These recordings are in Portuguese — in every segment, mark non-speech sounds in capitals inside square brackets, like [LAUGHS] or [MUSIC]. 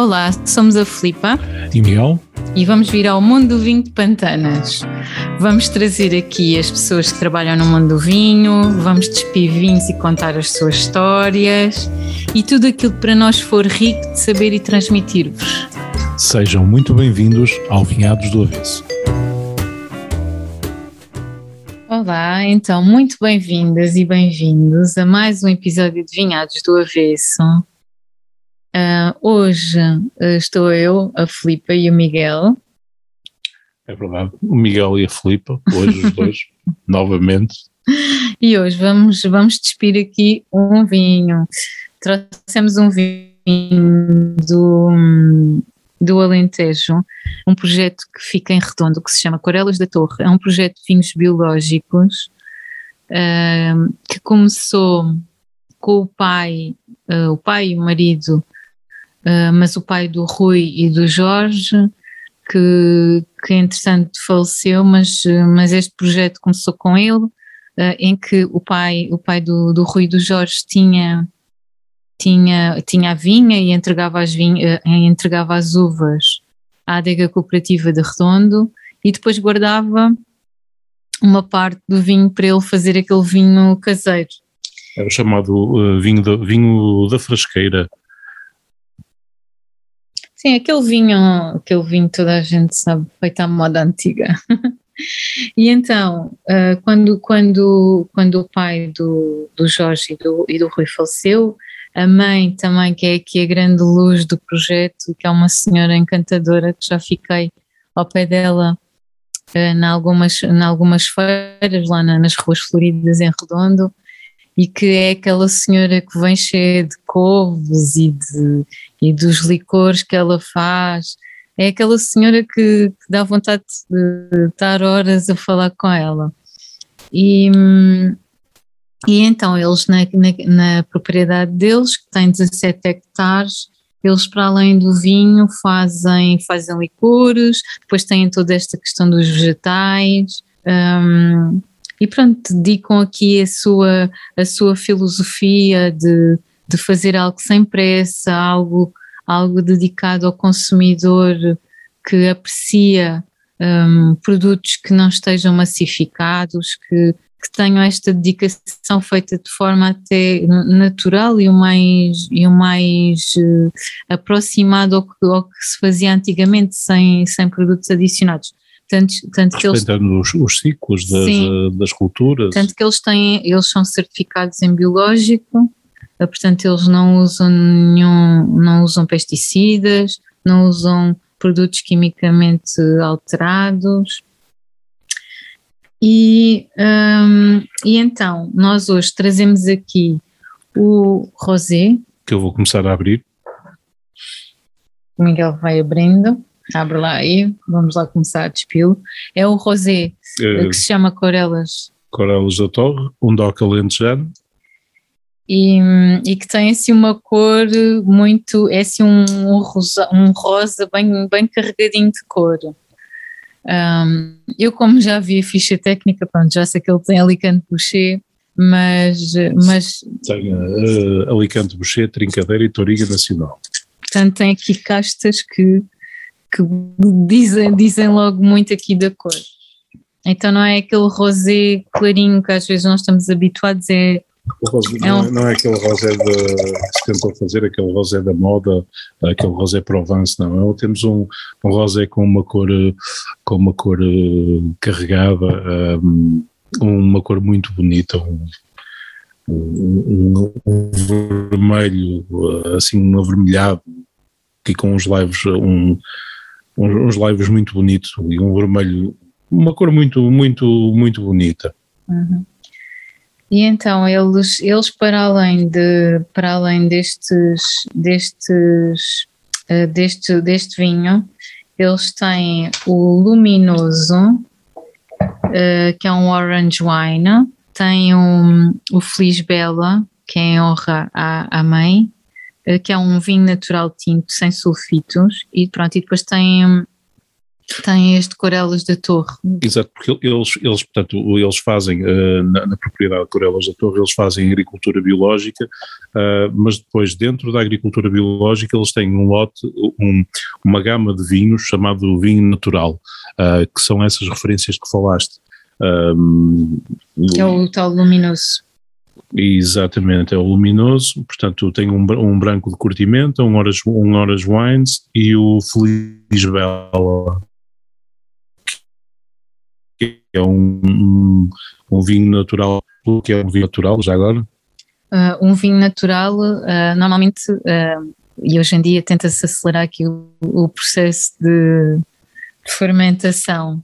Olá, somos a Filipa e Miguel e vamos vir ao mundo do vinho de Pantanas. Vamos trazer aqui as pessoas que trabalham no mundo do vinho, vamos despir vinhos e contar as suas histórias e tudo aquilo que para nós for rico de saber e transmitir-vos. Sejam muito bem-vindos ao Vinhados do Avesso. Olá, então muito bem-vindas e bem-vindos a mais um episódio de Vinhados do Avesso. Uh, hoje uh, estou eu, a Filipa e o Miguel. É verdade, o Miguel e a Filipa, hoje os dois, [LAUGHS] novamente. E hoje vamos, vamos despir aqui um vinho. Trouxemos um vinho do, do Alentejo, um projeto que fica em redondo, que se chama Corelas da Torre. É um projeto de vinhos biológicos uh, que começou com o pai, o pai e o marido uh, mas o pai do Rui e do Jorge, que, que entretanto faleceu, mas, mas este projeto começou com ele, uh, em que o pai, o pai do, do Rui e do Jorge tinha, tinha, tinha a vinha e entregava as, vinha, uh, entregava as uvas à adega cooperativa de Redondo e depois guardava uma parte do vinho para ele fazer aquele vinho caseiro. Era o chamado uh, vinho, da, vinho da frasqueira. Sim, aquele vinho, aquele vinho toda a gente sabe, feito à moda antiga. [LAUGHS] e então, uh, quando, quando, quando o pai do, do Jorge e do, e do Rui faleceu, a mãe também, que é aqui a grande luz do projeto, que é uma senhora encantadora, que já fiquei ao pé dela uh, em, algumas, em algumas feiras, lá na, nas ruas floridas em Redondo, e que é aquela senhora que vem cheia de couves e, de, e dos licores que ela faz. É aquela senhora que, que dá vontade de estar horas a falar com ela. E, e então eles na, na, na, propriedade deles, que tem 17 hectares, eles para além do vinho fazem, fazem licores, depois têm toda esta questão dos vegetais, um, e pronto, dedicam aqui a sua, a sua filosofia de, de fazer algo sem pressa, algo, algo dedicado ao consumidor que aprecia um, produtos que não estejam massificados, que, que tenham esta dedicação feita de forma até natural e o mais, e o mais uh, aproximado ao que, ao que se fazia antigamente, sem, sem produtos adicionados. Tanto, tanto que eles, os, os ciclos das, sim, das culturas. Tanto que eles têm, eles são certificados em biológico, eh, portanto eles não usam nenhum, não usam pesticidas, não usam produtos quimicamente alterados. E, um, e então, nós hoje trazemos aqui o rosé. Que eu vou começar a abrir. O Miguel vai abrindo. Abre lá aí, vamos lá começar a despilo. É o rosé, é, que se chama Corelas. Corelas da Torre, um doc alentejano. E, e que tem assim uma cor muito, é assim um, um, rosa, um rosa bem, bem carregadinho de cor. Um, eu como já vi a ficha técnica, pronto, já sei que ele tem Alicante Boucher, mas... mas tem uh, Alicante Boucher, Trincadeira e Toriga Nacional. Portanto tem aqui castas que que dizem, dizem logo muito aqui da cor. Então não é aquele rosé clarinho que às vezes nós estamos habituados, é Rosé, é um... não, é, aquele rosé de, que se tentou fazer, aquele rosé da moda, aquele rosé Provence, não. É, temos um, um rosé com uma cor, com uma cor uh, carregada, um, uma cor muito bonita, um, um, um, vermelho, assim, um avermelhado, aqui com uns leves, um, uns, uns muito bonitos e um vermelho, uma cor muito, muito, muito bonita. Uhum. E então eles, eles para além de, para além destes, destes, uh, deste, deste vinho, eles têm o luminoso, uh, que é um orange wine, tem um, o Feliz Bela, que é em honra à, à mãe, que é um vinho natural tinto sem sulfitos e pronto, e depois tem, Tem as Corelas da Torre. Exato, porque eles, eles portanto, eles fazem, uh, na, na, propriedade de Corelas da Torre, eles fazem agricultura biológica, uh, mas depois dentro da agricultura biológica eles têm um lote, um, uma gama de vinhos chamado vinho natural, uh, que são essas referências que falaste. que é o tal luminoso. Exatamente, é o luminoso, portanto tem um, um branco de curtimento, um Orange, um orange Wines e o Feliz Bela que é um, um, vinho natural, o que é um vinho natural já agora? Uh, um vinho natural, uh, normalmente, uh, e hoje em dia tenta-se acelerar aqui o, o processo de, fermentação.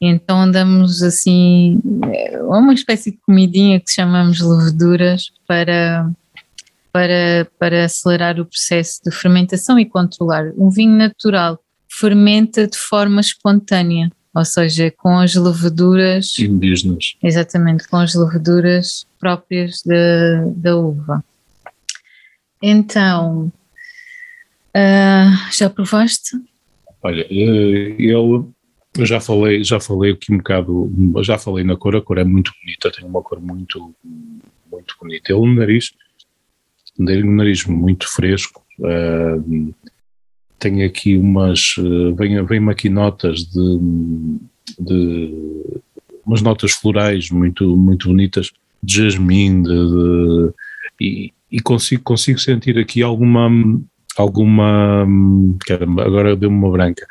Então andamos assim, é uma espécie de comidinha que chamamos leveduras para, para, para acelerar o processo de fermentação e controlar. Um vinho natural fermenta de forma espontânea ou seja, com as leveduras indígenas. Exatamente, com as leveduras próprias da, da uva. Então, uh, já provaste? Olha, eh, eu já falei, já falei aqui um bocado, já falei na cor, a cor é muito bonita, tem uma cor muito, muito bonita. Ele no nariz, um nariz muito fresco, uh, tem aqui umas, eh, vem, vem aqui notas de, de, umas notas florais muito, muito bonitas, de jasmim, de, de, e, e, consigo, consigo sentir aqui alguma, alguma, agora deu-me uma branca,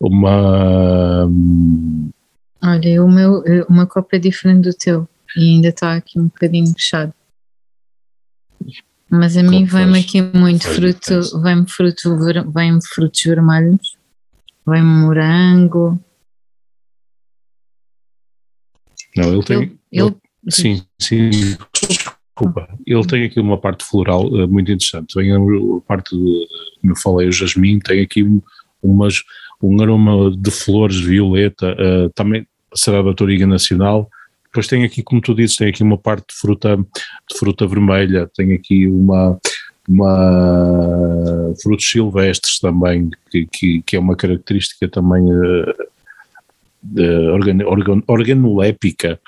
uma... Olha, o meu, uma copa é diferente do teu e ainda está aqui um bocadinho fechado. Mas a mim vem-me aqui muito fruto, vem-me fruto, vem frutos vermelhos, vem-me morango. Não, ele tem. Ele, ele, sim, sim, desculpa. Ele tem aqui uma parte floral uh, muito interessante. Vem a parte, como eu falei, o jasmim, tem aqui umas, um aroma de flores violeta, uh, também será da Toriga Nacional depois tem aqui, como tu dizes, tem aqui uma parte de fruta, de fruta vermelha, tem aqui uma, uma frutos silvestres também, que, que, que é uma característica também uh, organ, organ, organolépica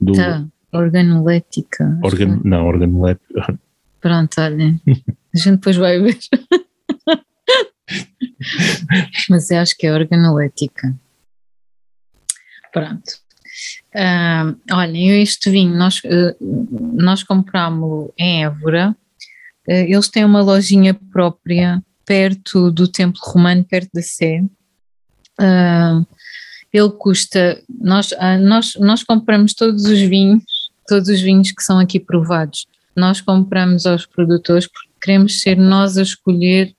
do. Tá, organolética. Organ, não, organolépica. [LAUGHS] Pronto, olha, a gente depois vai ver. [LAUGHS] [LAUGHS] Mas eu acho que é organolética. Pronto. Uh, olhem, este vinho nós, uh, nós comprámos em Évora, uh, eles têm uma lojinha própria perto do Templo Romano, perto da Sé. Uh, ele custa, nós, nós, nós compramos todos os vinhos, todos os vinhos que são aqui provados, nós compramos aos produtores porque queremos ser nós a escolher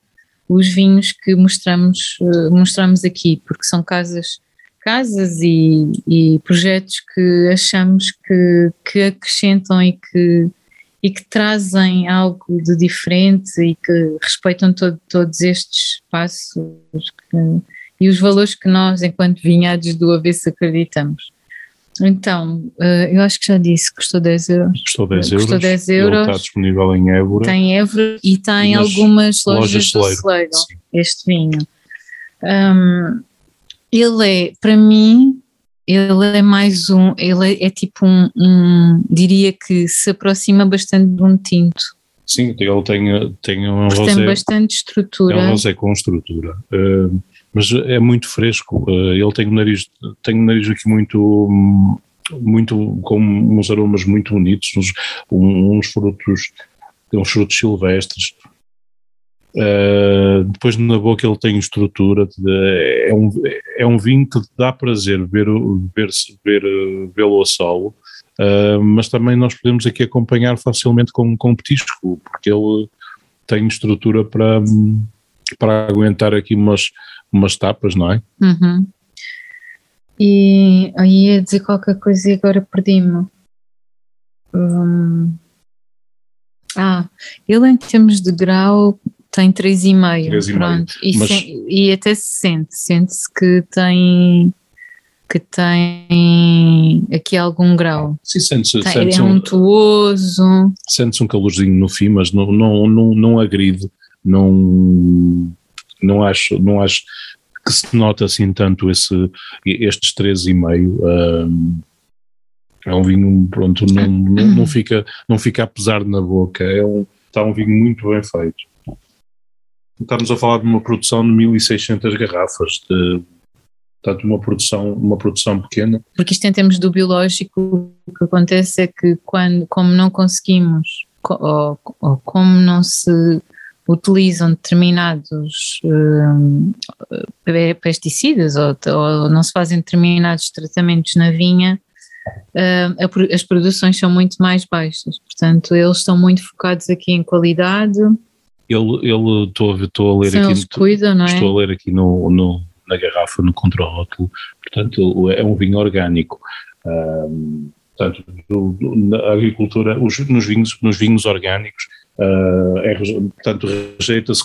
os vinhos que mostramos, mostramos aqui, porque são casas casas e, e projetos que achamos que, que acrescentam e que, e que trazem algo de diferente e que respeitam todo, todos estes espaços que, e os valores que nós, enquanto vinhados do avesso, acreditamos. Então, eh, eu acho que já disse, custou 10 euros. Custou 10 euros. Custou 10 euros. Ele está disponível em Évora. Tem Évora e tem algumas lojas, lojas do Celeiro, este vinho. Um, ele é, para mim, ele é mais um, ele é, é tipo um, um, diria que se aproxima bastante de um tinto. Sim, ele tem, tem um rosé. Tem bastante estrutura. É um rosé com estrutura, uh, mas é muito fresco. Uh, ele tem o nariz, tem o nariz aqui muito, muito, com uns aromas muito bonitos, uns, uns frutos, uns frutos silvestres. Uh, depois na boca ele tem estrutura, de, é, um, é um vinho que dá prazer ver, ver, ver, vê-lo a solo, uh, mas também nós podemos aqui acompanhar facilmente com, com petisco, porque ele tem estrutura para, para aguentar aqui umas, umas tapas, não é? Uhum. E aí ia dizer qualquer coisa e agora perdi-me. Hum. Ah, ele em termos de grau tem 3,5, pronto. E, Mas... e até se sente, sente-se que tem que tem aqui algum grau. Sim, sente-se. Sente é um untuoso. Sente-se um calorzinho no fim, mas não, não, não, não agride, não, não acho, não acho que se nota assim tanto esse, estes 13,5. Um, é um vinho, pronto, não, não, não, [COUGHS] fica, não fica a pesar na boca, é um, está um vinho muito bem feito. Estamos a falar de uma produção de 1600 garrafas, de, portanto uma produção, uma produção pequena. Porque isto em termos do biológico, o que acontece é que quando, como não conseguimos, ou, ou como não se utilizam determinados um, pesticidas ou, ou, não se fazem determinados tratamentos na vinha, uh, as produções são muito mais baixas. Portanto, eles estão muito focados aqui em qualidade. Ele estou, a ler aqui, cuidam, é? estou a ler aqui no, no na garrafa, no contrarótulo, portanto é um vinho orgânico. Um, portanto, na agricultura, os, nos, vinhos, nos vinhos orgânicos, é, portanto, rejeita-se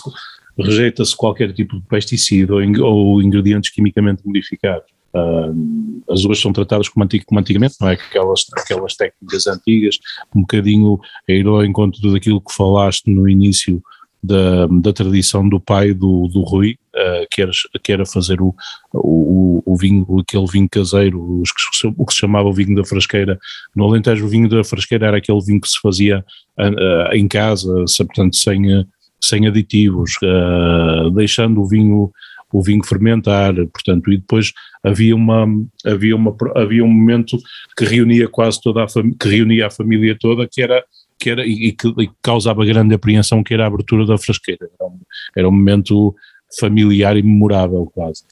rejeita qualquer tipo de pesticida ou, ingredientes quimicamente modificados. Uh, as uvas são tratadas como antigamente, não é? Aquelas, aquelas técnicas antigas, um bocadinho a ir ao encontro daquilo que falaste no início da, da tradição do pai do, do Rui, uh, que, era, que era fazer o, o, o vinho, aquele vinho caseiro, que, o que se chamava o vinho da frasqueira. No Alentejo, o vinho da frasqueira era aquele vinho que se fazia uh, em casa, portanto, sem, sem aditivos, uh, deixando o vinho o vinho fermentar, portanto, e depois havia uma havia uma havia um momento que reunia quase toda a que reunia a família toda, que era que era, e, que, e causava grande apreensão, que era a abertura da frasqueira. Era um, era um momento familiar e memorável quase.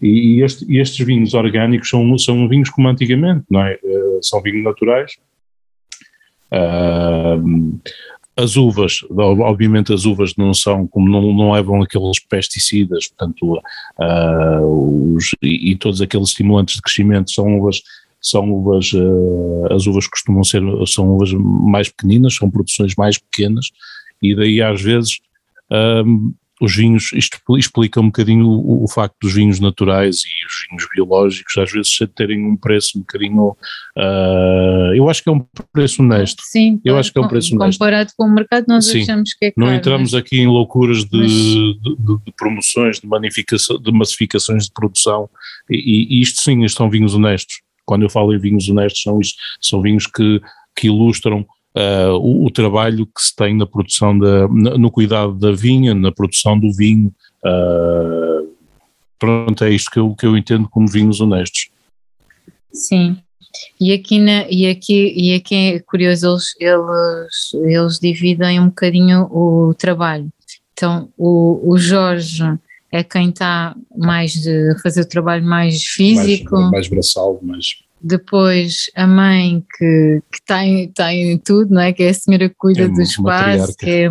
E, este, estes vinhos orgânicos são, são vinhos como antigamente, não é? Uh, são vinhos naturais. Uh, as uvas, obviamente as uvas não são, como não, não levam aqueles pesticidas, portanto, uh, os, e, e, todos aqueles estimulantes de crescimento são uvas são uvas, uh, as uvas costumam ser, são uvas mais pequeninas, são produções mais pequenas, e daí às vezes um, os vinhos, isto explica um bocadinho o, o, facto dos vinhos naturais e os vinhos biológicos às vezes terem um preço um bocadinho, uh, eu acho que é um preço honesto. Sim, eu acho que é um preço honesto. Comparado com o mercado nós Sim, achamos que é caro. Não entramos mas... aqui em loucuras de, mas... de, de, de, promoções, de, de massificações de produção e, e isto sim, são vinhos honestos. Quando eu falo em vinhos honestos, são, isto, são vinhos que, que ilustram uh, o, o, trabalho que se tem na produção, da, no cuidado da vinha, na produção do vinho. Uh, pronto, é isto que eu, que eu entendo como vinhos honestos. Sim. E aqui, na, e aqui, e aqui é curioso, eles, eles, eles dividem um bocadinho o trabalho. Então, o, o Jorge é quem está mais de fazer o trabalho mais físico. Mais, mais braçal, mais. Depois a mãe que, que tem, tem tudo, não é? Que é a senhora que cuida é do espaço, que, é,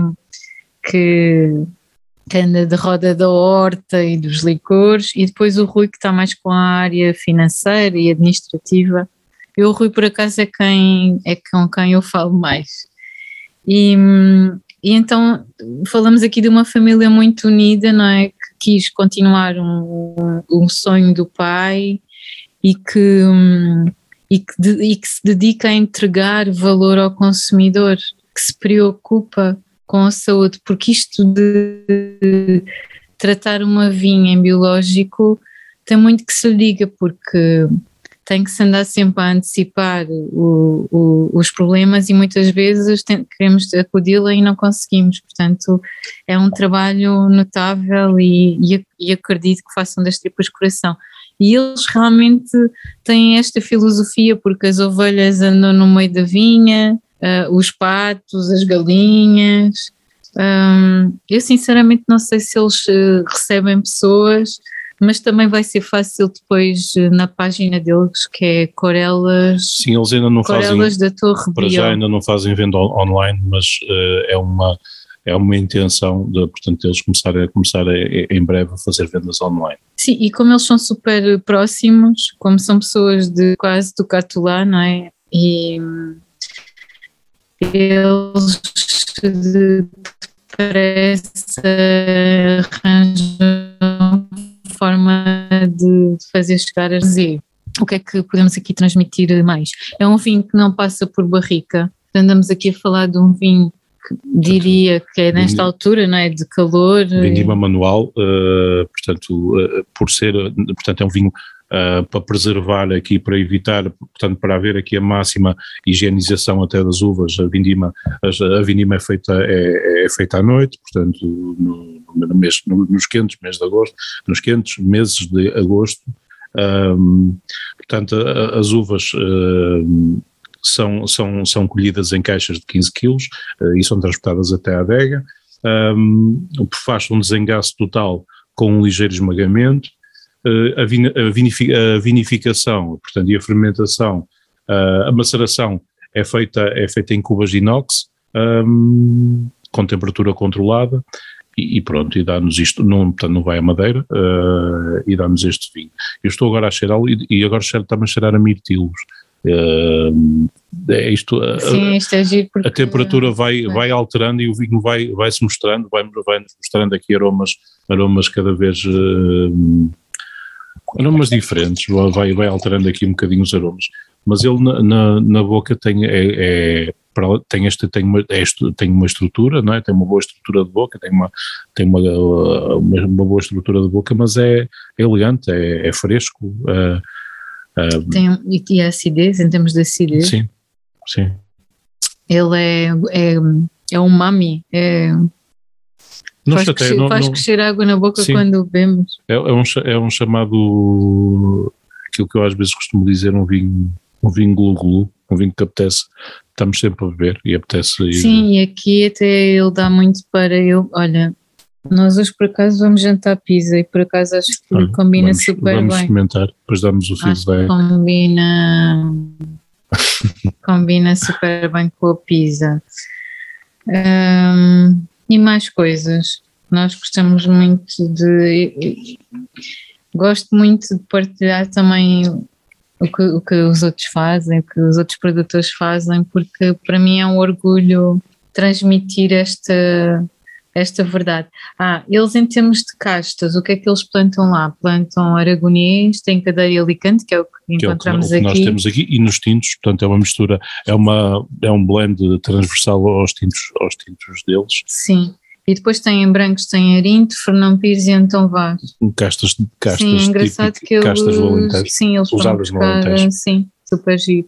que, que anda de roda da horta e dos licores, e depois o Rui que está mais com a área financeira e administrativa. E o Rui, por acaso, é quem é com quem eu falo mais. E, e então falamos aqui de uma família muito unida, não é? Quis continuar um, um sonho do pai e que, um, e, que de, e que se dedica a entregar valor ao consumidor, que se preocupa com a saúde, porque isto de tratar uma vinha em biológico tem muito que se lhe diga, porque tem que se andar sempre a antecipar o, o, os problemas e muitas vezes tem, queremos acudi-la e não conseguimos. Portanto, é um trabalho notável e, e, e acredito que façam das tripas coração. E eles realmente têm esta filosofia, porque as ovelhas andam no meio da vinha, uh, os patos, as galinhas. Um, eu sinceramente não sei se eles uh, recebem pessoas mas também vai ser fácil depois eh, na página deles que é Corelas. Sim, eles ainda não Corelas fazem. da Torre Para já ainda não fazem venda online, mas uh, é uma é uma intenção de, portanto, eles começarem a começar a, em breve a fazer vendas online. Sim, e como eles são super próximos, como são pessoas de quase do Catulá, não é? E eles parece arranjam forma de fazer chegar a Z. O que é que podemos aqui transmitir mais? É um vinho que não passa por barrica. Andamos aqui a falar de um vinho diria que é nesta altura, não é? De calor. Vindima manual, uh, portanto, uh, por ser, portanto, é um vinho uh, para preservar aqui, para evitar, portanto, para haver aqui a máxima higienização até das uvas, a vindima, a, vindima é feita, é, é, feita à noite, portanto, no, no mês, no, nos quentes meses de agosto, nos quentes meses de agosto, um, portanto, a, as uvas uh, são, são, são colhidas em caixas de 15 quilos uh, e são transportadas até à adega, um, faz um desengaço total com um ligeiro esmagamento, a, vin, a, vinific, a, vinificação, portanto, e a fermentação, uh, a maceração é feita, é feita em cubas de inox, um, com temperatura controlada, e, e, pronto, e dá-nos isto, não, portanto não vai a madeira, uh, e dá-nos este vinho. Eu estou agora a cheirá-lo e, e agora está-me a cheirar a mirtilos. Uh, é isto, a, Sim, isto é giro a temperatura vai, é. vai alterando e o vinho vai, vai se mostrando, vai, vai nos mostrando aqui aromas, aromas cada vez uh, aromas diferentes, vai, vai alterando aqui um bocadinho os aromas, mas ele na, na, na boca tem, é, é tem, este, tem, uma, é este, tem uma estrutura, não é? tem uma boa estrutura de boca, tem uma, tem uma, uma, uma boa estrutura de boca, mas é, é elegante, é, é fresco. Uh, uh, tem, e a acidez, em termos de acidez? Sim, sim. Ele é, é, é um mami, é, não faz, crescer, não, faz não, crescer água na boca sim. quando bebemos. É, é, um, é um chamado, aquilo que eu às vezes costumo dizer, um vinho, um vinho glu-glu, um vinho que apetece, estamos sempre a beber e apetece ir. Sim, e aqui até ele dá muito para eu, olha, nós hoje por acaso vamos jantar pizza e por acaso acho que olha, combina vamos, super vamos bem. Vamos comentar, depois damos o feedback. Combina, [LAUGHS] combina super bem com a pizza. Um, e mais coisas. Nós gostamos muito de. Gosto muito de partilhar também o que, o que os outros fazem, o que os outros produtores fazem, porque para mim é um orgulho transmitir esta, esta verdade. Ah, eles em termos de castas, o que é que eles plantam lá? Plantam aragonês, tem cadeira e alicante, que é o que, que encontramos é o que, o que aqui. nós temos aqui, e nos tintos, portanto é uma mistura, é, uma, é um blend transversal aos tintos, aos tintos deles. Sim. E depois tem em brancos, tem Arinto, Fernão Pires e Antão Vaz. Castas, castas sim, é engraçado típico, que eles, castas do sim, eles foram buscar, sim, super giro.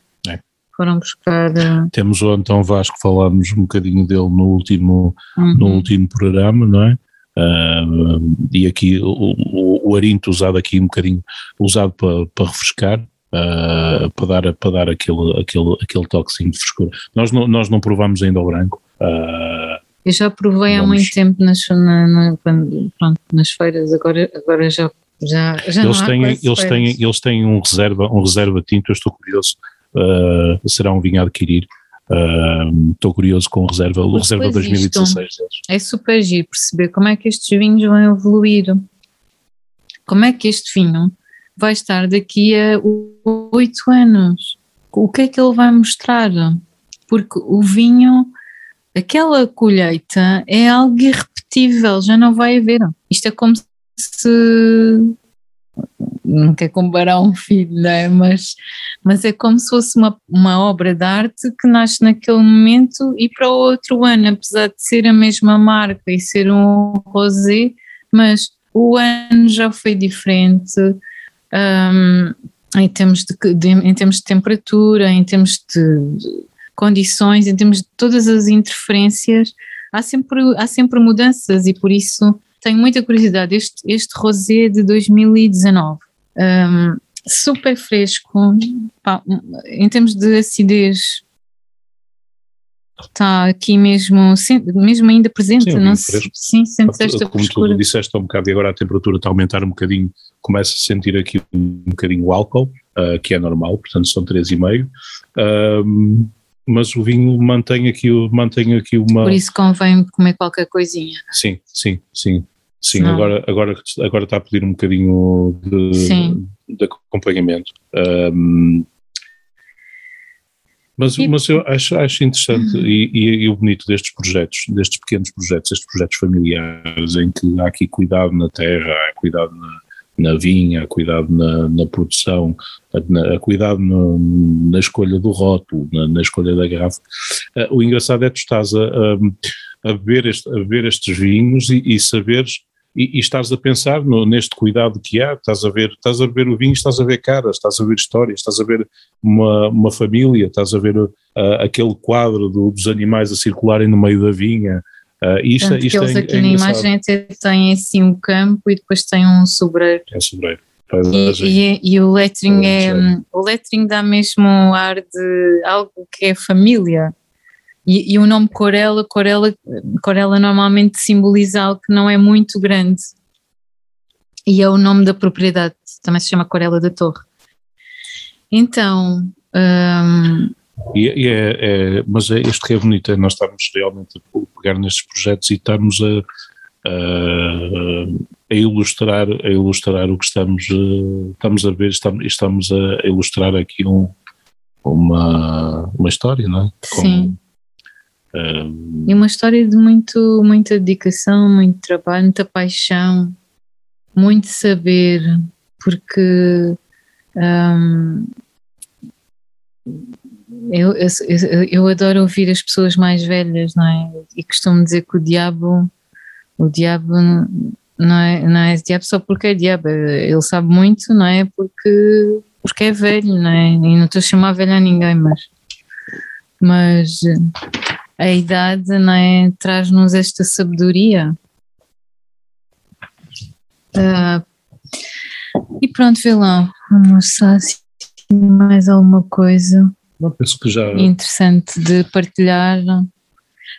Foram buscar. Uh, Temos o Antão Vaz que falámos um bocadinho dele no último, uhum. no último programa, não é? Uh, e aqui o, o, arinto usado aqui um bocadinho, usado para, para refrescar, uh, para dar, para dar aquele, aquele, aquele toquezinho de frescura. Nós não, nós não provamos ainda o branco, uh, eu já provei Vamos. há muito tempo nas, na, na, pronto, nas feiras, agora, agora já, já, já eles têm, eles têm Eles têm um reserva, um reserva tinto, eu estou curioso, uh, será um vinho a adquirir. Uh, estou curioso com o reserva, o reserva 2016 deles. É super giro perceber como é que estes vinhos vão evoluir. Como é que este vinho vai estar daqui a oito anos? O que é que ele vai mostrar? Porque o vinho aquela colheita é algo irrepetível, já não vai haver. Isto é como se. Não quer comparar um filho, não é? Mas, mas é como se fosse uma, uma obra de arte que nasce naquele momento e para outro ano, apesar de ser a mesma marca e ser um rosé, mas o ano já foi diferente. Um, em termos de, de, em termos de temperatura, em termos de, de condições, em termos de todas as interferências, há sempre, há sempre mudanças e por isso tenho muita curiosidade. Este, este rosé de 2019, um, super fresco, pá, em termos de acidez, está aqui mesmo, mesmo ainda presente, sim, não se, sim, sente esta Como frescura. tu disseste há um bocado e agora a temperatura está a aumentar um bocadinho, começa a sentir aqui um bocadinho o álcool, uh, que é normal, portanto são 3,5. Um, mas o vinho mantém aqui, mantém aqui uma. Por isso convém comer qualquer coisinha. Sim, sim, sim. Sim, agora, agora, agora está a pedir um bocadinho de, de acompanhamento. Um, mas, e, mas eu acho, acho interessante uhum. e, e, o bonito destes projetos, destes pequenos projetos, estes projetos familiares, em que há aqui cuidado na terra, há cuidado na, na vinha, a cuidado na, na produção, a, a cuidado no, na escolha do rótulo, na, na escolha da garrafa. Uh, o engraçado é que tu estás a, a, a, beber, este, a beber estes vinhos e, e saberes e, e estás a pensar no, neste cuidado que há, estás a ver, estás a ver o vinho, estás a ver caras, estás a ver histórias, estás a ver uma, uma família, estás a ver uh, aquele quadro do, dos animais a circularem no meio da vinha. Uh, isto, Portanto, isto eles é, aqui é na imagem até têm assim um campo e depois têm um sobreiro. É sobreiro. E, e, e o lettering é, Paisagem. o lettering dá mesmo ar de algo que é família. E, e o nome Corella, Corella, Corella normalmente simboliza algo que não é muito grande. E é o nome da propriedade, também se chama Corella da Torre. Então, hum, E, é, é- mas é isto que é bonito, é nós estarmos realmente a pegar nestes projetos e estarmos a, a, a ilustrar, a ilustrar o que estamos, eh, estamos a ver, estamos, estamos a ilustrar aqui um, uma, uma história, não é? Sim. Eh, E uma história de muito, muita dedicação, muito trabalho, muita paixão, muito saber, porque eu, eu, eu- eu adoro ouvir as pessoas mais velhas, não é? E costumo dizer que o diabo, o diabo não é, não é diabo só porque é diabo, ele sabe muito, não é? Porque, porque é velho, não é? E não estou a chamar velho a ninguém, mas, mas a idade não é, traz-nos esta sabedoria. Ah, e pronto, lá, vamos só assim mais alguma coisa não, penso que já interessante de partilhar.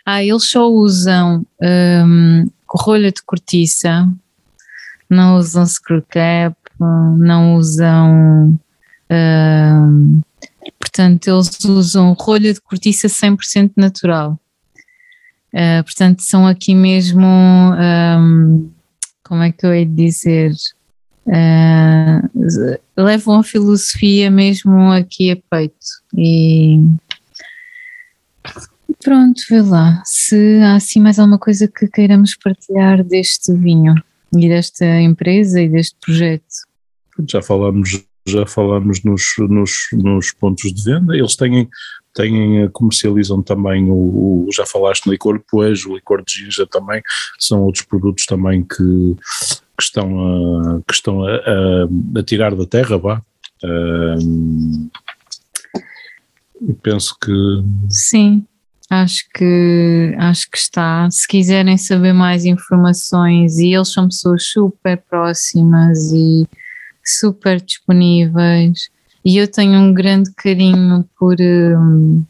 Ah, eles só usam hum, rolha de cortiça, não usam screw cap, não usam. hum, portanto, eles usam rolha de cortiça 100% natural. Ah, portanto, são aqui mesmo. hum, como é que eu hei de dizer? Ah, levam a filosofia mesmo aqui a peito e pronto, vê lá se há assim mais alguma coisa que queiramos partilhar deste vinho e desta empresa e deste projeto. já falámos, já falámos nos, nos, nos pontos de venda, eles têm, têm eh, comercializam também o, o- já falaste no licor de poejo, o licor de ginja também, são outros produtos também que, que estão, a, que estão a, a- a tirar da terra, vá. E penso que Sim, acho que acho que está. Se quiserem saber mais informações, e eles são pessoas super próximas e super disponíveis, e eu tenho um grande carinho por hum,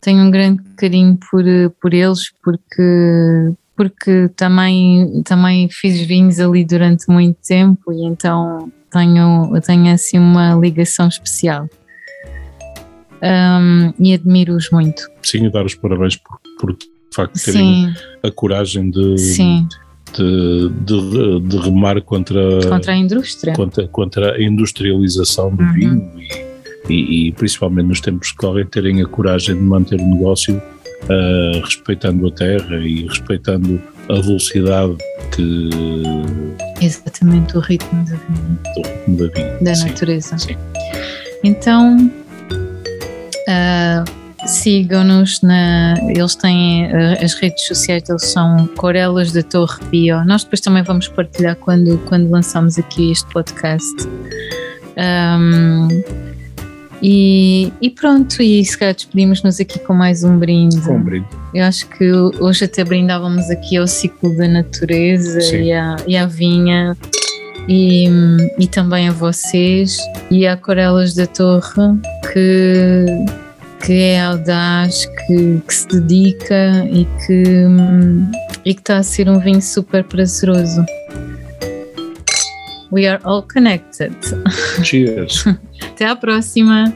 tenho um grande carinho por, por eles porque porque também também fiz vinhos ali durante muito tempo e então tenho tenho assim uma ligação especial. Hum, e admiro-os muito. sim, e dar os parabéns por, por de facto terem Sim, a coragem de, sim, de, de, de remar contra, contra a indústria. contra, contra a industrialização do Uhum. vinho e, e- e principalmente nos tempos que correm terem a coragem de manter o negócio ah, respeitando a terra e respeitando a velocidade que Exatamente o ritmo da, ritmo da vinha. da Sim, natureza. sim. Então, ah, sigam-nos na. Eles têm ah, as redes sociais, eles são Corelas da Torre Bio. Nós depois também vamos partilhar quando, quando lançamos aqui este podcast. Ahm, e, e pronto, e se calhar despedimos-nos aqui com mais um brinde. Com um brinde. Eu acho que hoje até brindávamos aqui ao ciclo da natureza e à, e à vinha e, e também a vocês e a Aquarelas da Torre que, que é audaz, que, que se dedica e que, e que está a ser um vinho super prazeroso. We are all connected. Cheers! [LAUGHS] Até à próxima!